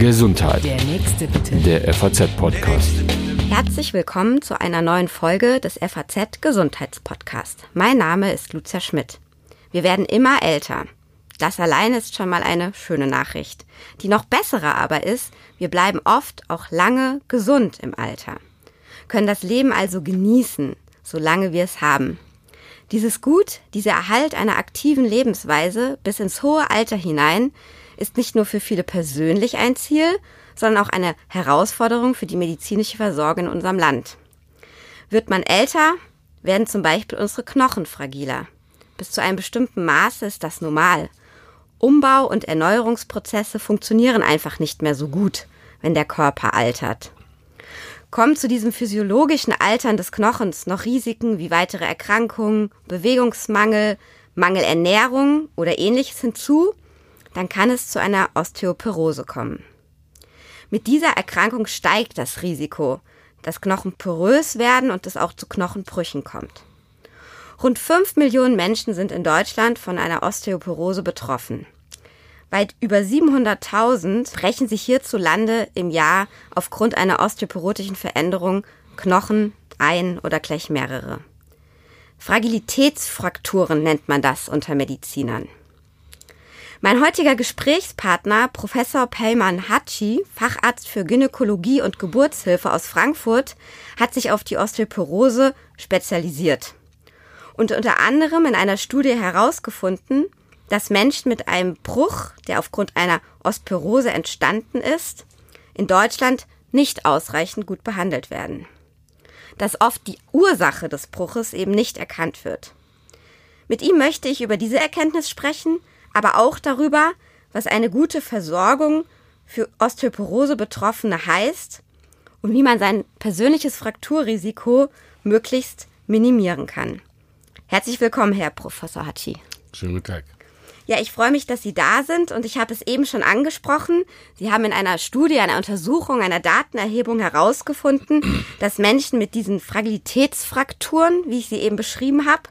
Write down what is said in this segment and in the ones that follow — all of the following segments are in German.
Gesundheit. Der nächste bitte. Der FAZ-Podcast. Herzlich willkommen zu einer neuen Folge des FAZ Gesundheitspodcast. Mein Name ist Lucia Schmidt. Wir werden immer älter. Das allein ist schon mal eine schöne Nachricht. Die noch bessere aber ist, wir bleiben oft auch lange gesund im Alter. Können das Leben also genießen, solange wir es haben. Dieses Gut, dieser Erhalt einer aktiven Lebensweise bis ins hohe Alter hinein, ist nicht nur für viele persönlich ein Ziel, sondern auch eine Herausforderung für die medizinische Versorgung in unserem Land. Wird man älter, werden zum Beispiel unsere Knochen fragiler. Bis zu einem bestimmten Maße ist das normal. Umbau- und Erneuerungsprozesse funktionieren einfach nicht mehr so gut, wenn der Körper altert. Kommen zu diesem physiologischen Altern des Knochens noch Risiken wie weitere Erkrankungen, Bewegungsmangel, Mangelernährung oder ähnliches hinzu, dann kann es zu einer Osteoporose kommen. Mit dieser Erkrankung steigt das Risiko, dass Knochen porös werden und es auch zu Knochenbrüchen kommt. Rund fünf Millionen Menschen sind in Deutschland von einer Osteoporose betroffen. Weit über 700.000 brechen sich hierzulande im Jahr aufgrund einer osteoporotischen Veränderung Knochen ein oder gleich mehrere. Fragilitätsfrakturen nennt man das unter Medizinern. Mein heutiger Gesprächspartner, Professor Pellman Hatschi, Facharzt für Gynäkologie und Geburtshilfe aus Frankfurt, hat sich auf die Osteoporose spezialisiert und unter anderem in einer Studie herausgefunden, dass Menschen mit einem Bruch, der aufgrund einer Osteoporose entstanden ist, in Deutschland nicht ausreichend gut behandelt werden. Dass oft die Ursache des Bruches eben nicht erkannt wird. Mit ihm möchte ich über diese Erkenntnis sprechen, aber auch darüber, was eine gute Versorgung für Osteoporose-Betroffene heißt und wie man sein persönliches Frakturrisiko möglichst minimieren kann. Herzlich willkommen, Herr Professor Hatschi. Schönen guten Tag. Ja, ich freue mich, dass Sie da sind und ich habe es eben schon angesprochen. Sie haben in einer Studie, einer Untersuchung, einer Datenerhebung herausgefunden, dass Menschen mit diesen Fragilitätsfrakturen, wie ich sie eben beschrieben habe,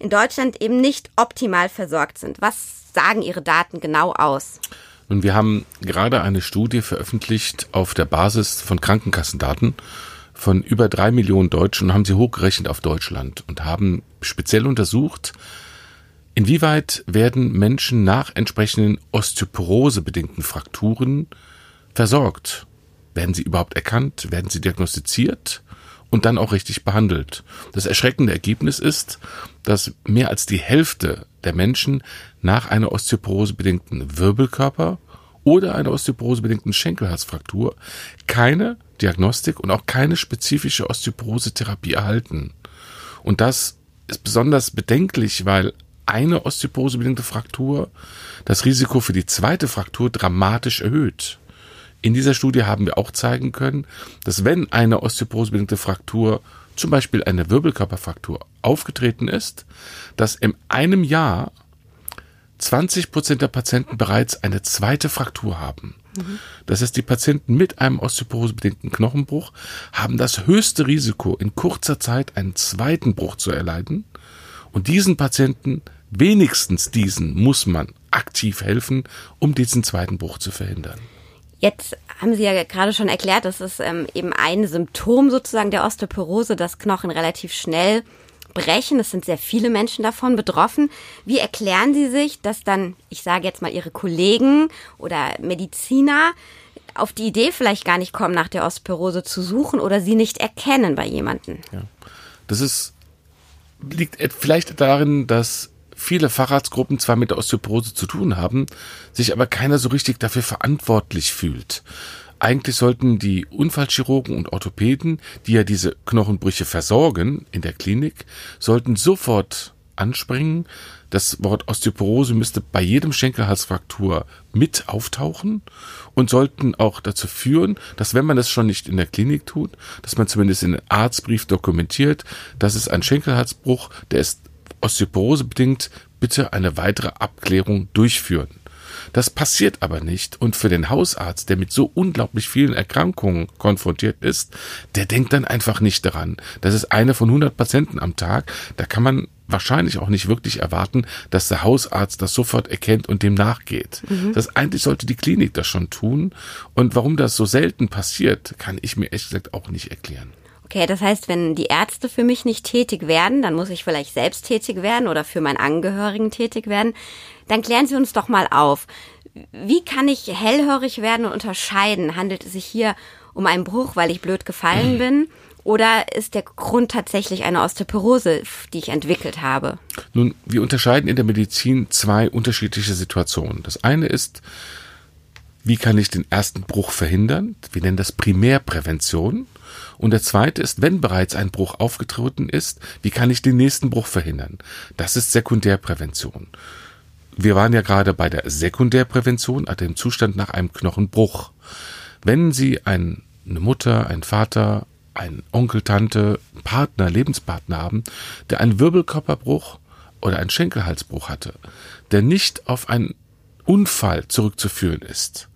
in Deutschland eben nicht optimal versorgt sind. Was sagen Ihre Daten genau aus? Nun, wir haben gerade eine Studie veröffentlicht auf der Basis von Krankenkassendaten von über drei Millionen Deutschen und haben sie hochgerechnet auf Deutschland und haben speziell untersucht, Inwieweit werden Menschen nach entsprechenden Osteoporose-bedingten Frakturen versorgt? Werden sie überhaupt erkannt? Werden sie diagnostiziert? Und dann auch richtig behandelt. Das erschreckende Ergebnis ist, dass mehr als die Hälfte der Menschen nach einer Osteoporose-bedingten Wirbelkörper oder einer Osteoporose-bedingten Schenkelhalsfraktur keine Diagnostik und auch keine spezifische Osteoporose-Therapie erhalten. Und das ist besonders bedenklich, weil eine osteoporosebedingte Fraktur das Risiko für die zweite Fraktur dramatisch erhöht. In dieser Studie haben wir auch zeigen können, dass wenn eine osteoporosebedingte Fraktur, zum Beispiel eine Wirbelkörperfraktur, aufgetreten ist, dass in einem Jahr 20 Prozent der Patienten bereits eine zweite Fraktur haben. Das heißt, die Patienten mit einem osteoporosebedingten Knochenbruch haben das höchste Risiko, in kurzer Zeit einen zweiten Bruch zu erleiden. Und diesen Patienten wenigstens diesen muss man aktiv helfen, um diesen zweiten Bruch zu verhindern. Jetzt haben Sie ja gerade schon erklärt, das ist ähm, eben ein Symptom sozusagen der Osteoporose, dass Knochen relativ schnell brechen. Es sind sehr viele Menschen davon betroffen. Wie erklären Sie sich, dass dann, ich sage jetzt mal, Ihre Kollegen oder Mediziner auf die Idee vielleicht gar nicht kommen, nach der Osteoporose zu suchen oder sie nicht erkennen bei jemandem? Ja. Das ist, liegt vielleicht darin, dass viele Facharztgruppen zwar mit der Osteoporose zu tun haben, sich aber keiner so richtig dafür verantwortlich fühlt. Eigentlich sollten die Unfallchirurgen und Orthopäden, die ja diese Knochenbrüche versorgen in der Klinik, sollten sofort anspringen. Das Wort Osteoporose müsste bei jedem Schenkelhalsfraktur mit auftauchen und sollten auch dazu führen, dass wenn man das schon nicht in der Klinik tut, dass man zumindest in einem Arztbrief dokumentiert, dass es ein Schenkelhalsbruch, der ist Osteoporose bedingt bitte eine weitere Abklärung durchführen. Das passiert aber nicht und für den Hausarzt, der mit so unglaublich vielen Erkrankungen konfrontiert ist, der denkt dann einfach nicht daran. Das ist eine von 100 Patienten am Tag, da kann man wahrscheinlich auch nicht wirklich erwarten, dass der Hausarzt das sofort erkennt und dem nachgeht. Mhm. Das eigentlich sollte die Klinik das schon tun. Und warum das so selten passiert, kann ich mir ehrlich gesagt auch nicht erklären. Okay, das heißt, wenn die Ärzte für mich nicht tätig werden, dann muss ich vielleicht selbst tätig werden oder für meinen Angehörigen tätig werden. Dann klären Sie uns doch mal auf. Wie kann ich hellhörig werden und unterscheiden? Handelt es sich hier um einen Bruch, weil ich blöd gefallen bin? Oder ist der Grund tatsächlich eine Osteoporose, die ich entwickelt habe? Nun, wir unterscheiden in der Medizin zwei unterschiedliche Situationen. Das eine ist, wie kann ich den ersten Bruch verhindern? Wir nennen das Primärprävention. Und der zweite ist, wenn bereits ein Bruch aufgetreten ist, wie kann ich den nächsten Bruch verhindern? Das ist Sekundärprävention. Wir waren ja gerade bei der Sekundärprävention, also dem Zustand nach einem Knochenbruch. Wenn Sie ein, eine Mutter, ein Vater, ein Onkel, Tante, Partner, Lebenspartner haben, der einen Wirbelkörperbruch oder einen Schenkelhalsbruch hatte, der nicht auf einen Unfall zurückzuführen ist,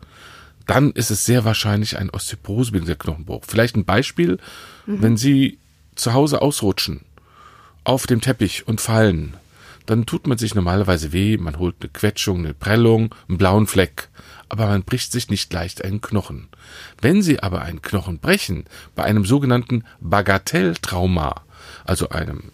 dann ist es sehr wahrscheinlich ein osteoporosebedingter Knochenbruch. Vielleicht ein Beispiel, mhm. wenn Sie zu Hause ausrutschen, auf dem Teppich und fallen, dann tut man sich normalerweise weh, man holt eine Quetschung, eine Prellung, einen blauen Fleck, aber man bricht sich nicht leicht einen Knochen. Wenn Sie aber einen Knochen brechen, bei einem sogenannten Bagatelltrauma, also einem,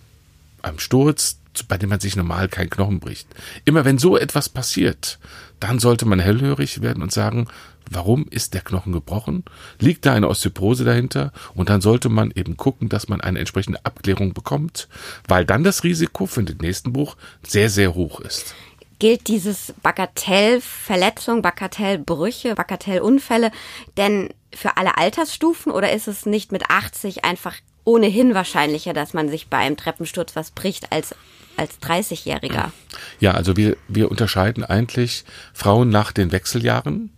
einem Sturz, bei dem man sich normal keinen Knochen bricht, immer wenn so etwas passiert, dann sollte man hellhörig werden und sagen, Warum ist der Knochen gebrochen? Liegt da eine Osteoporose dahinter? Und dann sollte man eben gucken, dass man eine entsprechende Abklärung bekommt, weil dann das Risiko für den nächsten Bruch sehr, sehr hoch ist. Gilt dieses Bagatellverletzung, Bagatellbrüche, Bagatellunfälle denn für alle Altersstufen oder ist es nicht mit 80 einfach ohnehin wahrscheinlicher, dass man sich bei einem Treppensturz was bricht als als 30-Jähriger? Ja, also wir, wir unterscheiden eigentlich Frauen nach den Wechseljahren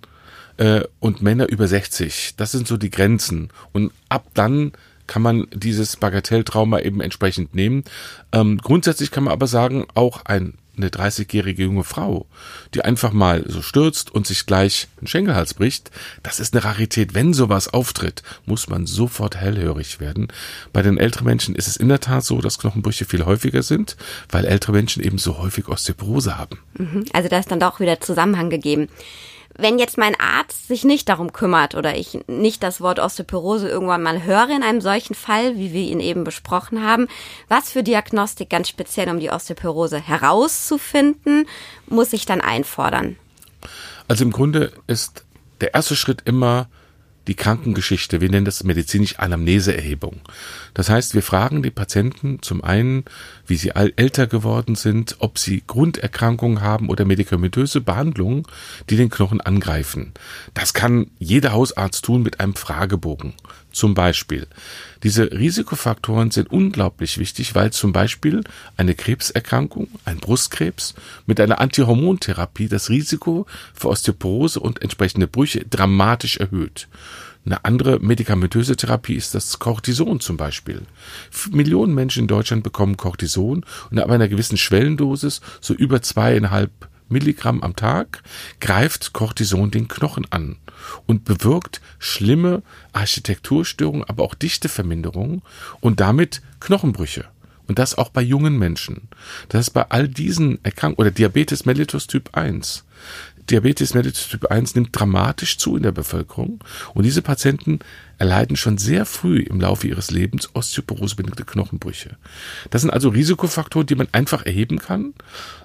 äh, und Männer über 60. Das sind so die Grenzen. Und ab dann kann man dieses Bagatelltrauma eben entsprechend nehmen. Ähm, grundsätzlich kann man aber sagen, auch ein eine 30-jährige junge Frau, die einfach mal so stürzt und sich gleich einen Schenkelhals bricht, das ist eine Rarität. Wenn sowas auftritt, muss man sofort hellhörig werden. Bei den älteren Menschen ist es in der Tat so, dass Knochenbrüche viel häufiger sind, weil ältere Menschen eben so häufig Osteoporose haben. Mhm. Also da ist dann doch wieder Zusammenhang gegeben wenn jetzt mein Arzt sich nicht darum kümmert oder ich nicht das Wort Osteoporose irgendwann mal höre in einem solchen Fall, wie wir ihn eben besprochen haben, was für Diagnostik ganz speziell, um die Osteoporose herauszufinden, muss ich dann einfordern? Also im Grunde ist der erste Schritt immer die Krankengeschichte. Wir nennen das medizinisch Anamneseerhebung. Das heißt, wir fragen die Patienten zum einen, wie sie älter geworden sind, ob sie Grunderkrankungen haben oder medikamentöse Behandlungen, die den Knochen angreifen. Das kann jeder Hausarzt tun mit einem Fragebogen. Zum Beispiel. Diese Risikofaktoren sind unglaublich wichtig, weil zum Beispiel eine Krebserkrankung, ein Brustkrebs, mit einer Antihormontherapie das Risiko für Osteoporose und entsprechende Brüche dramatisch erhöht. Eine andere medikamentöse Therapie ist das Cortison zum Beispiel. Millionen Menschen in Deutschland bekommen Cortison und ab einer gewissen Schwellendosis, so über zweieinhalb Milligramm am Tag, greift Cortison den Knochen an und bewirkt schlimme Architekturstörungen, aber auch Dichteverminderungen und damit Knochenbrüche. Und das auch bei jungen Menschen. Das ist bei all diesen Erkrankungen oder Diabetes mellitus Typ 1 Diabetes mellitus Typ 1 nimmt dramatisch zu in der Bevölkerung und diese Patienten erleiden schon sehr früh im Laufe ihres Lebens osteoporosebedingte Knochenbrüche. Das sind also Risikofaktoren, die man einfach erheben kann.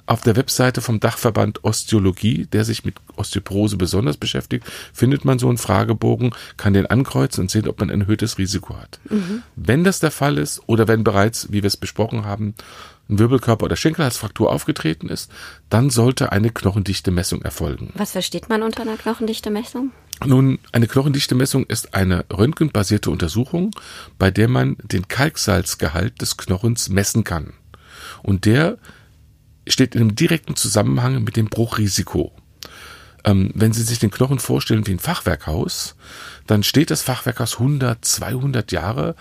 Auf der Webseite vom Dachverband Osteologie, der sich mit Osteoporose besonders beschäftigt, findet man so einen Fragebogen, kann den ankreuzen und sehen, ob man ein erhöhtes Risiko hat. Mhm. Wenn das der Fall ist oder wenn bereits, wie wir es besprochen haben, ein Wirbelkörper- oder Schenkelhalsfraktur aufgetreten ist, dann sollte eine Knochendichte-Messung erfolgen. Was versteht man unter einer Knochendichte-Messung? Nun, eine Knochendichte-Messung ist eine röntgenbasierte Untersuchung, bei der man den Kalksalzgehalt des Knochens messen kann. Und der steht in einem direkten Zusammenhang mit dem Bruchrisiko. Ähm, wenn Sie sich den Knochen vorstellen wie ein Fachwerkhaus, dann steht das Fachwerkhaus 100, 200 Jahre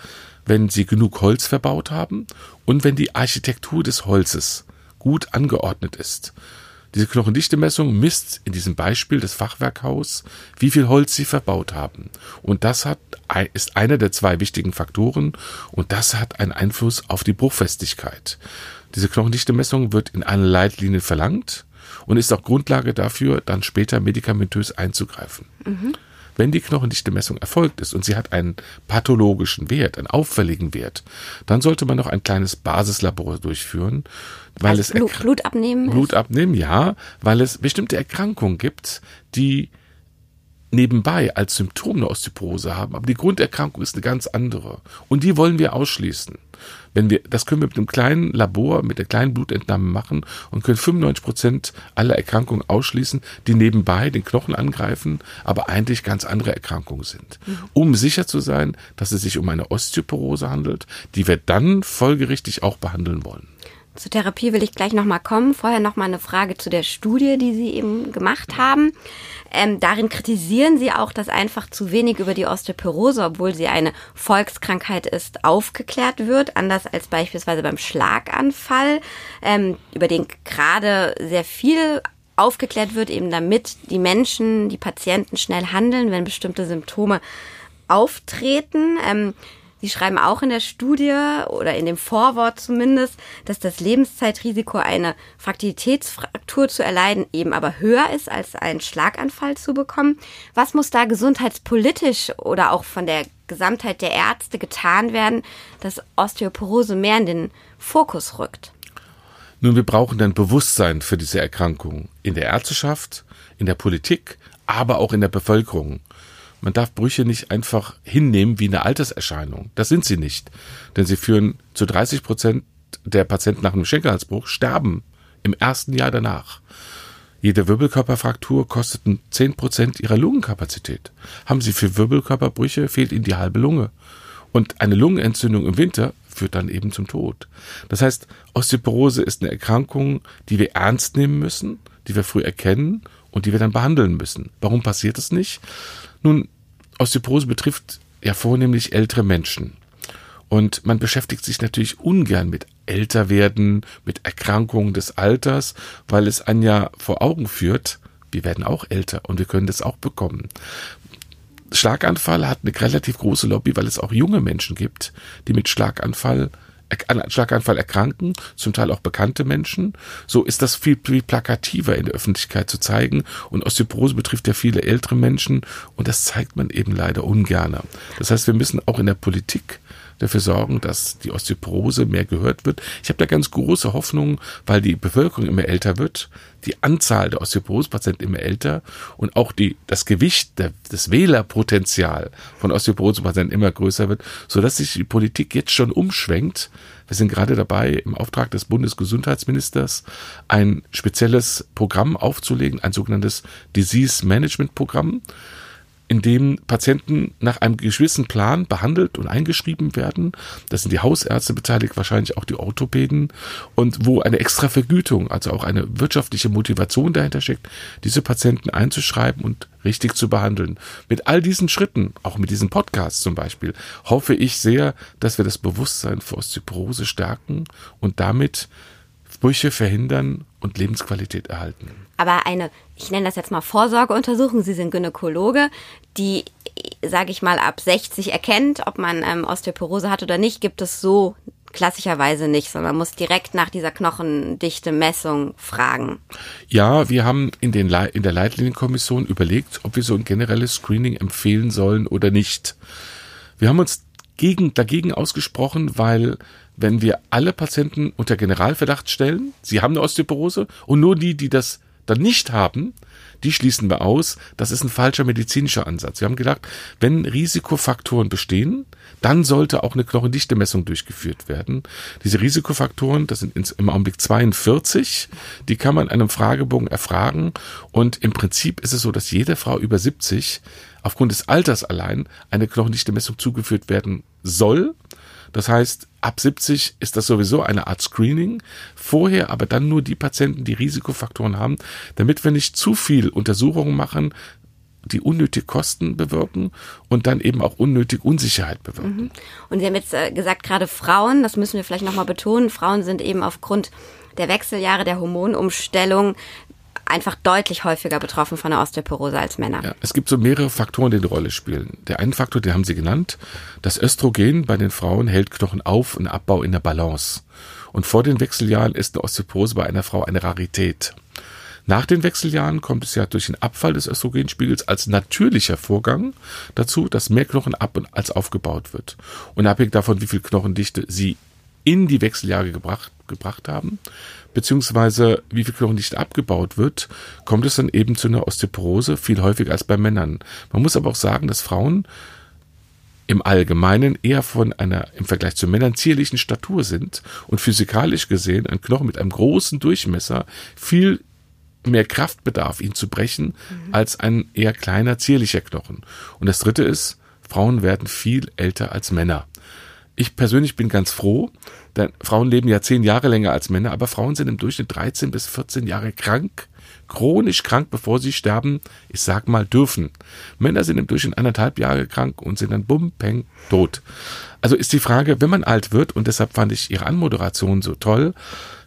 wenn sie genug Holz verbaut haben und wenn die Architektur des Holzes gut angeordnet ist. Diese Knochendichte-Messung misst in diesem Beispiel des Fachwerkhaus, wie viel Holz sie verbaut haben. Und das hat, ist einer der zwei wichtigen Faktoren und das hat einen Einfluss auf die Bruchfestigkeit. Diese Knochendichte-Messung wird in einer Leitlinie verlangt und ist auch Grundlage dafür, dann später medikamentös einzugreifen. Mhm. Wenn die Knochendichte-Messung erfolgt ist und sie hat einen pathologischen Wert, einen auffälligen Wert, dann sollte man noch ein kleines Basislabor durchführen, weil also es Blut, Blut abnehmen. Blut abnehmen, ja, weil es bestimmte Erkrankungen gibt, die nebenbei als Symptom eine Osteoporose haben, aber die Grunderkrankung ist eine ganz andere und die wollen wir ausschließen. Wenn wir, das können wir mit einem kleinen Labor, mit der kleinen Blutentnahme machen und können 95 Prozent aller Erkrankungen ausschließen, die nebenbei den Knochen angreifen, aber eigentlich ganz andere Erkrankungen sind. Mhm. Um sicher zu sein, dass es sich um eine Osteoporose handelt, die wir dann folgerichtig auch behandeln wollen. Zur Therapie will ich gleich nochmal kommen. Vorher nochmal eine Frage zu der Studie, die Sie eben gemacht haben. Ähm, darin kritisieren Sie auch, dass einfach zu wenig über die Osteoporose, obwohl sie eine Volkskrankheit ist, aufgeklärt wird. Anders als beispielsweise beim Schlaganfall, ähm, über den gerade sehr viel aufgeklärt wird, eben damit die Menschen, die Patienten schnell handeln, wenn bestimmte Symptome auftreten. Ähm, Sie schreiben auch in der Studie oder in dem Vorwort zumindest, dass das Lebenszeitrisiko, eine Fraktilitätsfraktur zu erleiden, eben aber höher ist, als einen Schlaganfall zu bekommen. Was muss da gesundheitspolitisch oder auch von der Gesamtheit der Ärzte getan werden, dass Osteoporose mehr in den Fokus rückt? Nun, wir brauchen dann Bewusstsein für diese Erkrankung in der Ärzteschaft, in der Politik, aber auch in der Bevölkerung. Man darf Brüche nicht einfach hinnehmen wie eine Alterserscheinung. Das sind sie nicht. Denn sie führen zu 30 Prozent der Patienten nach einem Schenkelhalsbruch sterben im ersten Jahr danach. Jede Wirbelkörperfraktur kostet 10 Prozent ihrer Lungenkapazität. Haben Sie für Wirbelkörperbrüche, fehlt Ihnen die halbe Lunge. Und eine Lungenentzündung im Winter führt dann eben zum Tod. Das heißt, Osteoporose ist eine Erkrankung, die wir ernst nehmen müssen, die wir früh erkennen und die wir dann behandeln müssen. Warum passiert es nicht? Nun, Osteoporose betrifft ja vornehmlich ältere Menschen. Und man beschäftigt sich natürlich ungern mit Älterwerden, mit Erkrankungen des Alters, weil es einen ja vor Augen führt, wir werden auch älter und wir können das auch bekommen. Schlaganfall hat eine relativ große Lobby, weil es auch junge Menschen gibt, die mit Schlaganfall an Schlaganfall erkranken, zum Teil auch bekannte Menschen. So ist das viel, viel plakativer in der Öffentlichkeit zu zeigen. Und Osteoporose betrifft ja viele ältere Menschen und das zeigt man eben leider ungerne. Das heißt, wir müssen auch in der Politik dafür sorgen, dass die Osteoporose mehr gehört wird. Ich habe da ganz große Hoffnung, weil die Bevölkerung immer älter wird, die Anzahl der Osteoporose-Patienten immer älter und auch die, das Gewicht, der, das Wählerpotenzial von Osteoporose-Patienten immer größer wird, sodass sich die Politik jetzt schon umschwenkt. Wir sind gerade dabei, im Auftrag des Bundesgesundheitsministers ein spezielles Programm aufzulegen, ein sogenanntes Disease Management Programm in dem Patienten nach einem gewissen Plan behandelt und eingeschrieben werden. Das sind die Hausärzte beteiligt, wahrscheinlich auch die Orthopäden und wo eine extra Vergütung, also auch eine wirtschaftliche Motivation dahinter steckt, diese Patienten einzuschreiben und richtig zu behandeln. Mit all diesen Schritten, auch mit diesem Podcast zum Beispiel, hoffe ich sehr, dass wir das Bewusstsein für Osteoporose stärken und damit Brüche verhindern und Lebensqualität erhalten. Aber eine, ich nenne das jetzt mal Vorsorgeuntersuchung, Sie sind Gynäkologe, die, sage ich mal, ab 60 erkennt, ob man ähm, Osteoporose hat oder nicht, gibt es so klassischerweise nicht, sondern man muss direkt nach dieser knochendichte Messung fragen. Ja, wir haben in, den Le in der Leitlinienkommission überlegt, ob wir so ein generelles Screening empfehlen sollen oder nicht. Wir haben uns gegen, dagegen ausgesprochen, weil wenn wir alle Patienten unter Generalverdacht stellen, sie haben eine Osteoporose und nur die, die das dann nicht haben, die schließen wir aus. Das ist ein falscher medizinischer Ansatz. Wir haben gedacht, wenn Risikofaktoren bestehen, dann sollte auch eine Knochendichte-Messung durchgeführt werden. Diese Risikofaktoren, das sind im Augenblick 42, die kann man in einem Fragebogen erfragen. Und im Prinzip ist es so, dass jede Frau über 70 aufgrund des Alters allein eine Knochendichte-Messung zugeführt werden soll. Das heißt, ab 70 ist das sowieso eine Art Screening. Vorher aber dann nur die Patienten, die Risikofaktoren haben, damit wir nicht zu viel Untersuchungen machen, die unnötig Kosten bewirken und dann eben auch unnötig Unsicherheit bewirken. Mhm. Und Sie haben jetzt äh, gesagt, gerade Frauen, das müssen wir vielleicht nochmal betonen, Frauen sind eben aufgrund der Wechseljahre, der Hormonumstellung einfach deutlich häufiger betroffen von der Osteoporose als Männer. Ja, es gibt so mehrere Faktoren, die eine Rolle spielen. Der eine Faktor, den haben Sie genannt, das Östrogen bei den Frauen hält Knochen auf und Abbau in der Balance. Und vor den Wechseljahren ist eine Osteoporose bei einer Frau eine Rarität. Nach den Wechseljahren kommt es ja durch den Abfall des Östrogenspiegels als natürlicher Vorgang dazu, dass mehr Knochen ab und als aufgebaut wird. Unabhängig davon, wie viel Knochendichte Sie in die Wechseljahre gebracht, gebracht haben, beziehungsweise wie viel Knochendichte abgebaut wird, kommt es dann eben zu einer Osteoporose viel häufiger als bei Männern. Man muss aber auch sagen, dass Frauen im Allgemeinen eher von einer im Vergleich zu Männern zierlichen Statur sind und physikalisch gesehen ein Knochen mit einem großen Durchmesser viel mehr Kraft bedarf, ihn zu brechen, mhm. als ein eher kleiner, zierlicher Knochen. Und das dritte ist, Frauen werden viel älter als Männer. Ich persönlich bin ganz froh, denn Frauen leben ja zehn Jahre länger als Männer, aber Frauen sind im Durchschnitt 13 bis 14 Jahre krank, chronisch krank, bevor sie sterben, ich sag mal, dürfen. Männer sind im Durchschnitt anderthalb Jahre krank und sind dann bumm, peng, tot. Also ist die Frage, wenn man alt wird, und deshalb fand ich Ihre Anmoderation so toll,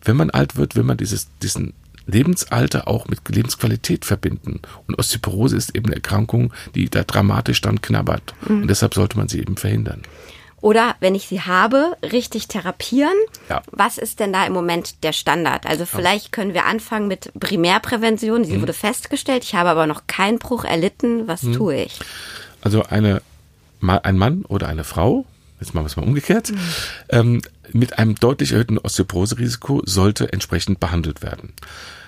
wenn man alt wird, will man dieses, diesen Lebensalter auch mit Lebensqualität verbinden. Und Osteoporose ist eben eine Erkrankung, die da dramatisch dann knabbert. Mhm. Und deshalb sollte man sie eben verhindern. Oder wenn ich sie habe, richtig therapieren. Ja. Was ist denn da im Moment der Standard? Also vielleicht können wir anfangen mit Primärprävention. Sie mhm. wurde festgestellt, ich habe aber noch keinen Bruch erlitten. Was mhm. tue ich? Also eine, ein Mann oder eine Frau, jetzt machen wir es mal umgekehrt, mhm. ähm, mit einem deutlich erhöhten Osteoporoserisiko sollte entsprechend behandelt werden.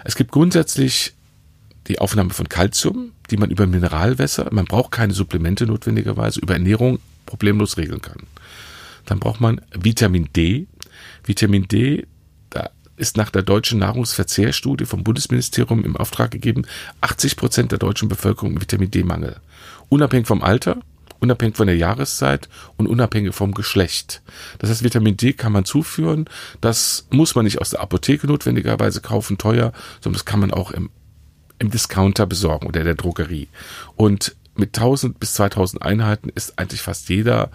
Es gibt grundsätzlich die Aufnahme von Kalzium, die man über Mineralwässer, man braucht keine Supplemente notwendigerweise, über Ernährung problemlos regeln kann. Dann braucht man Vitamin D. Vitamin D, da ist nach der deutschen Nahrungsverzehrstudie vom Bundesministerium im Auftrag gegeben, 80 Prozent der deutschen Bevölkerung mit Vitamin D-Mangel. Unabhängig vom Alter, unabhängig von der Jahreszeit und unabhängig vom Geschlecht. Das heißt, Vitamin D kann man zuführen. Das muss man nicht aus der Apotheke notwendigerweise kaufen, teuer, sondern das kann man auch im, im Discounter besorgen oder der Drogerie. Und mit 1000 bis 2000 Einheiten ist eigentlich fast jeder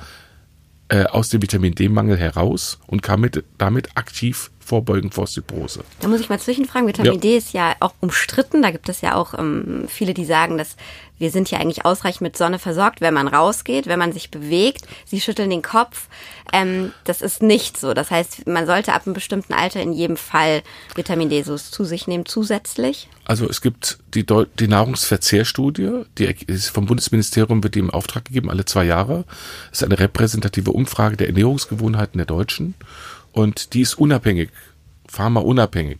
äh, aus dem Vitamin D-Mangel heraus und kann mit, damit aktiv vorbeugen vor Osteoporose. Da muss ich mal zwischenfragen. Vitamin ja. D ist ja auch umstritten. Da gibt es ja auch ähm, viele, die sagen, dass wir sind ja eigentlich ausreichend mit Sonne versorgt, wenn man rausgeht, wenn man sich bewegt. Sie schütteln den Kopf. Ähm, das ist nicht so. Das heißt, man sollte ab einem bestimmten Alter in jedem Fall Vitamin D so zu sich nehmen zusätzlich. Also es gibt die, Deu die Nahrungsverzehrstudie, die ist vom Bundesministerium wird die im Auftrag gegeben, alle zwei Jahre. Das ist eine repräsentative Umfrage der Ernährungsgewohnheiten der Deutschen und die ist unabhängig, pharmaunabhängig.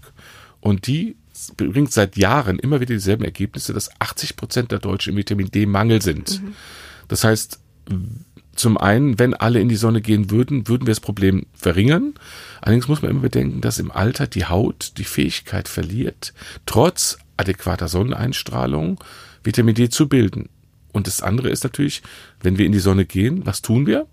Und die bringt seit Jahren immer wieder dieselben Ergebnisse, dass 80 Prozent der Deutschen im Vitamin D-Mangel sind. Mhm. Das heißt, zum einen, wenn alle in die Sonne gehen würden, würden wir das Problem verringern. Allerdings muss man immer bedenken, dass im Alter die Haut die Fähigkeit verliert, trotz adäquater Sonneneinstrahlung Vitamin D zu bilden. Und das andere ist natürlich, wenn wir in die Sonne gehen, was tun wir?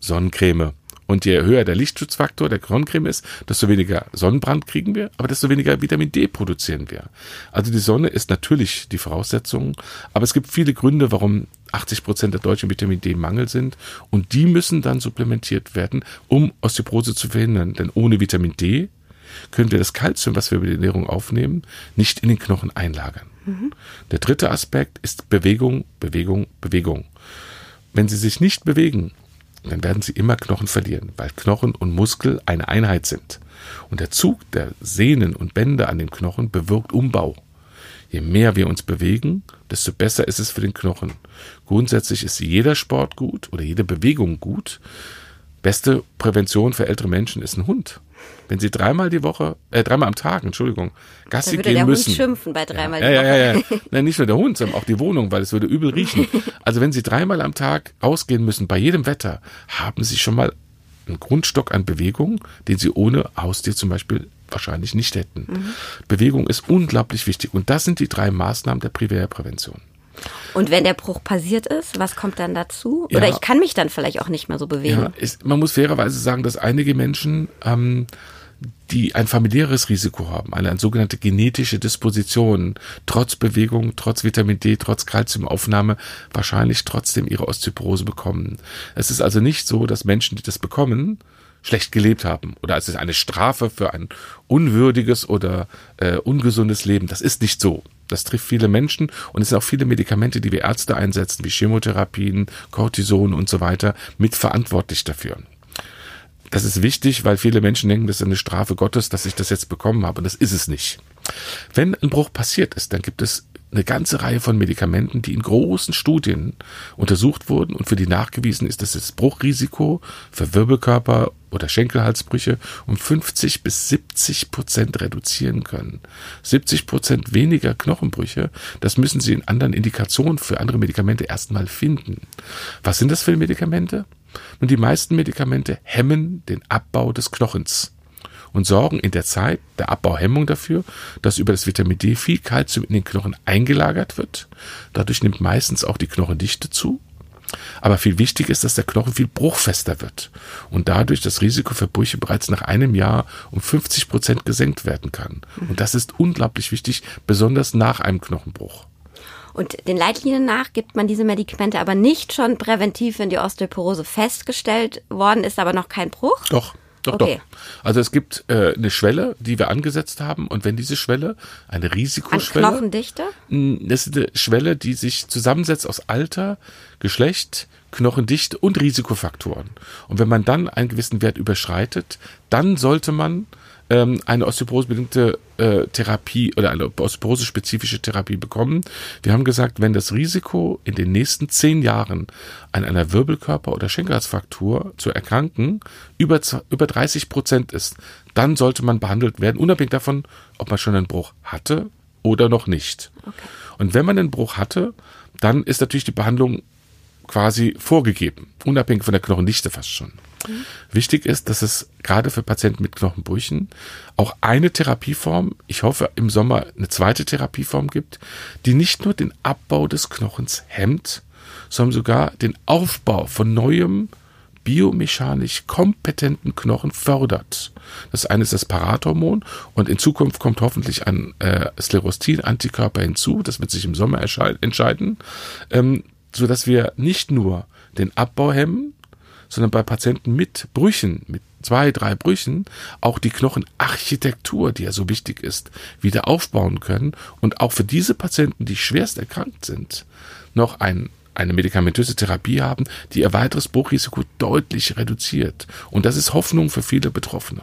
Sonnencreme. Und je höher der Lichtschutzfaktor der Sonnencreme ist, desto weniger Sonnenbrand kriegen wir, aber desto weniger Vitamin D produzieren wir. Also die Sonne ist natürlich die Voraussetzung, aber es gibt viele Gründe, warum 80 Prozent der Deutschen Vitamin D Mangel sind und die müssen dann supplementiert werden, um Osteoporose zu verhindern. Denn ohne Vitamin D können wir das Kalzium, was wir über die Ernährung aufnehmen, nicht in den Knochen einlagern. Mhm. Der dritte Aspekt ist Bewegung, Bewegung, Bewegung. Wenn Sie sich nicht bewegen, dann werden sie immer Knochen verlieren, weil Knochen und Muskel eine Einheit sind. Und der Zug der Sehnen und Bänder an den Knochen bewirkt Umbau. Je mehr wir uns bewegen, desto besser ist es für den Knochen. Grundsätzlich ist jeder Sport gut oder jede Bewegung gut. Beste Prävention für ältere Menschen ist ein Hund. Wenn Sie dreimal die Woche, äh, dreimal am Tag, Entschuldigung, Gassi gehen der müssen. Hund schimpfen bei dreimal ja, die ja, Woche. Ja, ja, ja. Nein, nicht nur der Hund, sondern auch die Wohnung, weil es würde übel riechen. Also wenn Sie dreimal am Tag rausgehen müssen, bei jedem Wetter, haben Sie schon mal einen Grundstock an Bewegung, den Sie ohne Haustier zum Beispiel wahrscheinlich nicht hätten. Mhm. Bewegung ist unglaublich wichtig. Und das sind die drei Maßnahmen der Primärprävention. Und wenn der Bruch passiert ist, was kommt dann dazu? Oder ja, ich kann mich dann vielleicht auch nicht mehr so bewegen. Ja, ist, man muss fairerweise sagen, dass einige Menschen, ähm, die ein familiäres Risiko haben, eine, eine sogenannte genetische Disposition, trotz Bewegung, trotz Vitamin D, trotz Kalziumaufnahme, wahrscheinlich trotzdem ihre Osteoporose bekommen. Es ist also nicht so, dass Menschen, die das bekommen, schlecht gelebt haben oder als eine Strafe für ein unwürdiges oder äh, ungesundes Leben. Das ist nicht so. Das trifft viele Menschen und es sind auch viele Medikamente, die wir Ärzte einsetzen, wie Chemotherapien, Cortison und so weiter, mitverantwortlich dafür. Das ist wichtig, weil viele Menschen denken, das ist eine Strafe Gottes, dass ich das jetzt bekommen habe. Und das ist es nicht. Wenn ein Bruch passiert ist, dann gibt es eine ganze Reihe von Medikamenten, die in großen Studien untersucht wurden und für die nachgewiesen ist, dass das Bruchrisiko für Wirbelkörper oder Schenkelhalsbrüche um 50 bis 70 Prozent reduzieren können. 70 Prozent weniger Knochenbrüche, das müssen Sie in anderen Indikationen für andere Medikamente erstmal finden. Was sind das für Medikamente? Nun, die meisten Medikamente hemmen den Abbau des Knochens und sorgen in der Zeit der Abbauhemmung dafür, dass über das Vitamin D viel Kalzium in den Knochen eingelagert wird. Dadurch nimmt meistens auch die Knochendichte zu. Aber viel wichtig ist, dass der Knochen viel bruchfester wird und dadurch das Risiko für Brüche bereits nach einem Jahr um 50 Prozent gesenkt werden kann. Und das ist unglaublich wichtig, besonders nach einem Knochenbruch. Und den Leitlinien nach gibt man diese Medikamente aber nicht schon präventiv, wenn die Osteoporose festgestellt worden ist, aber noch kein Bruch? Doch. Doch, okay. doch. Also es gibt äh, eine Schwelle, die wir angesetzt haben. Und wenn diese Schwelle, eine Risikoschwelle. An Knochendichte? Das ist eine Schwelle, die sich zusammensetzt aus Alter, Geschlecht, Knochendichte und Risikofaktoren. Und wenn man dann einen gewissen Wert überschreitet, dann sollte man ähm, eine osteoporosebedingte äh, Therapie oder eine osteoporose-spezifische Therapie bekommen. Wir haben gesagt, wenn das Risiko in den nächsten zehn Jahren an einer Wirbelkörper- oder Schenkelhalsfraktur zu erkranken über, über 30 Prozent ist, dann sollte man behandelt werden, unabhängig davon, ob man schon einen Bruch hatte oder noch nicht. Okay. Und wenn man einen Bruch hatte, dann ist natürlich die Behandlung quasi vorgegeben, unabhängig von der Knochendichte fast schon. Wichtig ist, dass es gerade für Patienten mit Knochenbrüchen auch eine Therapieform, ich hoffe im Sommer eine zweite Therapieform gibt, die nicht nur den Abbau des Knochens hemmt, sondern sogar den Aufbau von neuem biomechanisch kompetenten Knochen fördert. Das eine ist das Parathormon und in Zukunft kommt hoffentlich ein äh, Sklerostin-Antikörper hinzu, das wird sich im Sommer entscheiden, ähm, so dass wir nicht nur den Abbau hemmen, sondern bei Patienten mit Brüchen, mit zwei, drei Brüchen, auch die Knochenarchitektur, die ja so wichtig ist, wieder aufbauen können und auch für diese Patienten, die schwerst erkrankt sind, noch ein eine medikamentöse Therapie haben, die ihr weiteres Bruchrisiko deutlich reduziert. Und das ist Hoffnung für viele Betroffene.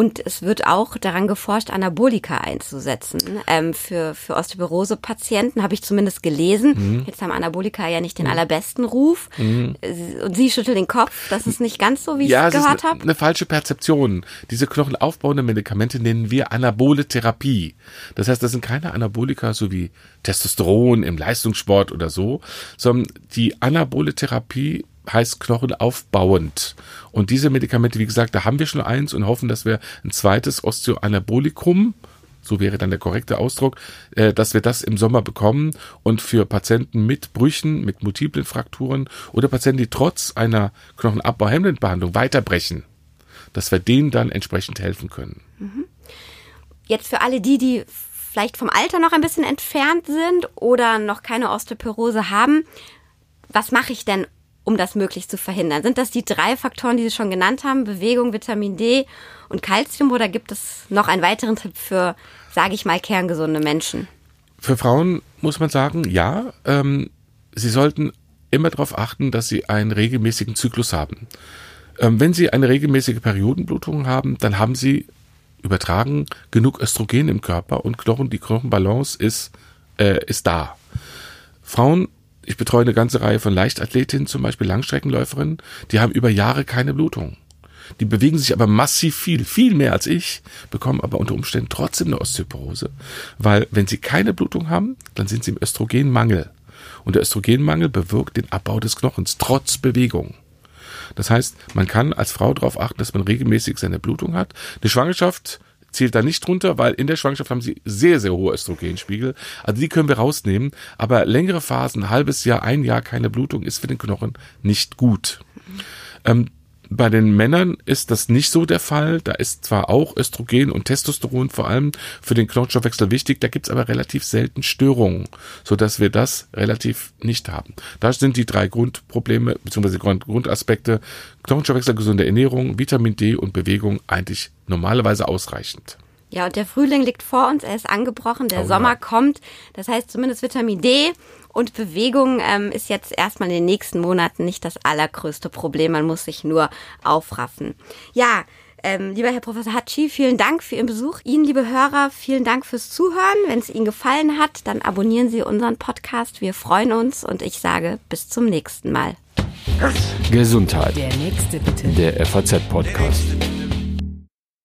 Und es wird auch daran geforscht, Anabolika einzusetzen. Ähm, für, für Osteoporose-Patienten habe ich zumindest gelesen. Mhm. Jetzt haben Anabolika ja nicht den mhm. allerbesten Ruf. Mhm. Und Sie schütteln den Kopf. Das ist nicht ganz so, wie ja, ich es gehört habe. Eine falsche Perzeption. Diese knochenaufbauenden Medikamente nennen wir Anabole Therapie. Das heißt, das sind keine Anabolika, so wie Testosteron im Leistungssport oder so, sondern die Anabole Therapie heißt knochenaufbauend. Und diese Medikamente, wie gesagt, da haben wir schon eins und hoffen, dass wir ein zweites Osteoanabolikum, so wäre dann der korrekte Ausdruck, äh, dass wir das im Sommer bekommen und für Patienten mit Brüchen, mit multiplen Frakturen oder Patienten, die trotz einer Knochenabbauhemmenden Behandlung weiterbrechen, dass wir denen dann entsprechend helfen können. Mhm. Jetzt für alle die, die vielleicht vom Alter noch ein bisschen entfernt sind oder noch keine Osteoporose haben, was mache ich denn, um das möglichst zu verhindern? Sind das die drei Faktoren, die Sie schon genannt haben? Bewegung, Vitamin D und Kalzium oder gibt es noch einen weiteren Tipp für, sage ich mal, kerngesunde Menschen? Für Frauen muss man sagen, ja, ähm, sie sollten immer darauf achten, dass sie einen regelmäßigen Zyklus haben. Ähm, wenn sie eine regelmäßige Periodenblutung haben, dann haben sie übertragen genug Östrogen im Körper und Knochen, die Knochenbalance ist, äh, ist da. Frauen ich betreue eine ganze Reihe von Leichtathletinnen, zum Beispiel Langstreckenläuferinnen, die haben über Jahre keine Blutung. Die bewegen sich aber massiv viel, viel mehr als ich, bekommen aber unter Umständen trotzdem eine Osteoporose, weil wenn sie keine Blutung haben, dann sind sie im Östrogenmangel. Und der Östrogenmangel bewirkt den Abbau des Knochens, trotz Bewegung. Das heißt, man kann als Frau darauf achten, dass man regelmäßig seine Blutung hat. Eine Schwangerschaft zählt da nicht drunter, weil in der Schwangerschaft haben sie sehr, sehr hohe Östrogenspiegel. Also die können wir rausnehmen. Aber längere Phasen, ein halbes Jahr, ein Jahr keine Blutung, ist für den Knochen nicht gut. Ähm, Bei den Männern ist das nicht so der Fall. Da ist zwar auch Östrogen und Testosteron vor allem für den Knochenstoffwechsel wichtig, da gibt's aber relativ selten Störungen, so dass wir das relativ nicht haben. Da sind die drei Grundprobleme bzw. Grundaspekte Knochenstoffwechsel, gesunde Ernährung, Vitamin D und Bewegung eigentlich normalerweise ausreichend. Ja, und der Frühling liegt vor uns, er ist angebrochen, der Oh, Sommer ja. kommt. Das heißt, zumindest Vitamin D und Bewegung ähm, ist jetzt erstmal in den nächsten Monaten nicht das allergrößte Problem. Man muss sich nur aufraffen. Ja, ähm, lieber Herr Professor Hatschi, vielen Dank für Ihren Besuch. Ihnen, liebe Hörer, vielen Dank fürs Zuhören. Wenn es Ihnen gefallen hat, dann abonnieren Sie unseren Podcast. Wir freuen uns und ich sage bis zum nächsten Mal. Gesundheit. Der nächste bitte. Der FAZ-Podcast.